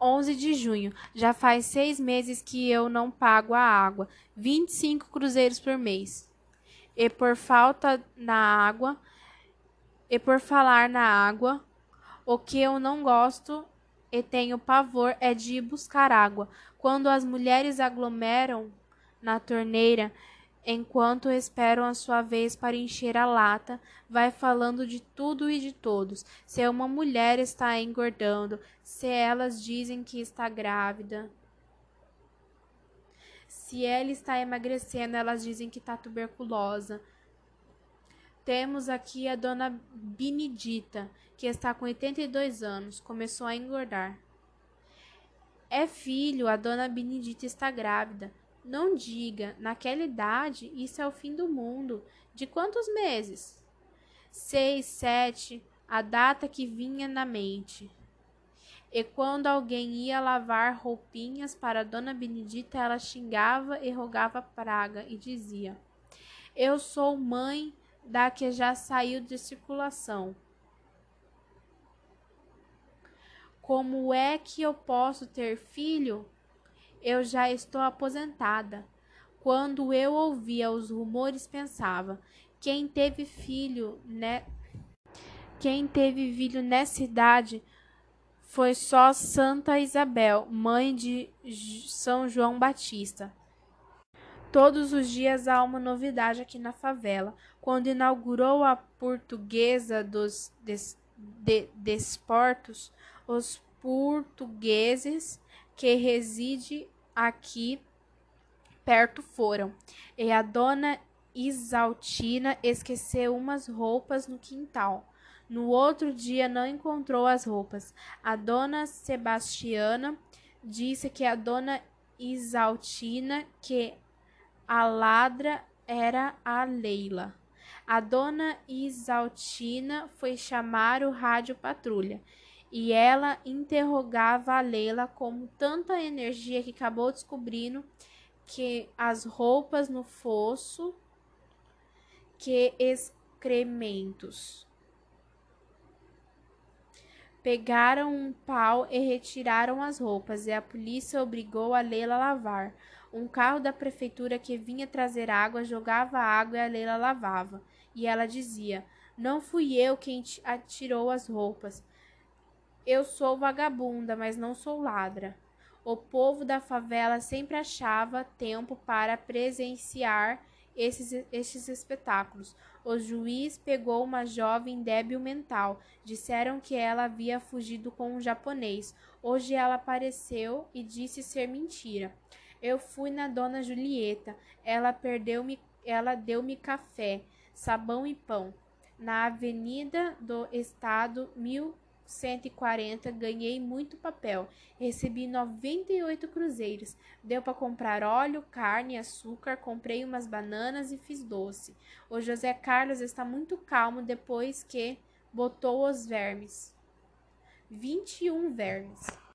11 de junho. Já faz seis meses que eu não pago a água. 25 cruzeiros por mês. E por falta na água, e por falar na água, o que eu não gosto e tenho pavor é de buscar água. Quando as mulheres aglomeram na torneira, enquanto esperam a sua vez para encher a lata, vai falando de tudo e de todos. Se uma mulher está engordando, se elas dizem que está grávida. Se ela está emagrecendo, elas dizem que está tuberculosa. Temos aqui a dona Benedita, que está com 82 anos, começou a engordar. É filho, a dona Benedita está grávida. Não diga, naquela idade, isso é o fim do mundo. De quantos meses? Seis, sete, a data que vinha na mente. E quando alguém ia lavar roupinhas para Dona Benedita, ela xingava e rogava praga e dizia: Eu sou mãe da que já saiu de circulação. Como é que eu posso ter filho? Eu já estou aposentada. Quando eu ouvia os rumores, pensava: quem teve filho, né? Quem teve filho nessa idade foi só Santa Isabel, mãe de São João Batista. Todos os dias há uma novidade aqui na favela. Quando inaugurou a portuguesa dos des, de, desportos, os portugueses que reside aqui perto foram. E a dona Isaltina esqueceu umas roupas no quintal. No outro dia não encontrou as roupas. A dona Sebastiana disse que a dona Isaltina que a ladra era a Leila. A dona Isaltina foi chamar o rádio patrulha e ela interrogava a Leila com tanta energia que acabou descobrindo que as roupas no fosso que excrementos. Pegaram um pau e retiraram as roupas, e a polícia obrigou a Leila a lavar. Um carro da prefeitura que vinha trazer água jogava água e a Leila lavava. E ela dizia: Não fui eu quem atirou as roupas. Eu sou vagabunda, mas não sou ladra. O povo da favela sempre achava tempo para presenciar esses, esses espetáculos. O juiz pegou uma jovem débil mental. Disseram que ela havia fugido com um japonês. Hoje ela apareceu e disse ser mentira. Eu fui na dona Julieta. Ela perdeu-me, ela deu-me café, sabão e pão. Na Avenida do Estado, mil 140, ganhei muito papel. Recebi 98 cruzeiros. Deu para comprar óleo, carne, açúcar, comprei umas bananas e fiz doce. O José Carlos está muito calmo depois que botou os vermes. 21 vermes.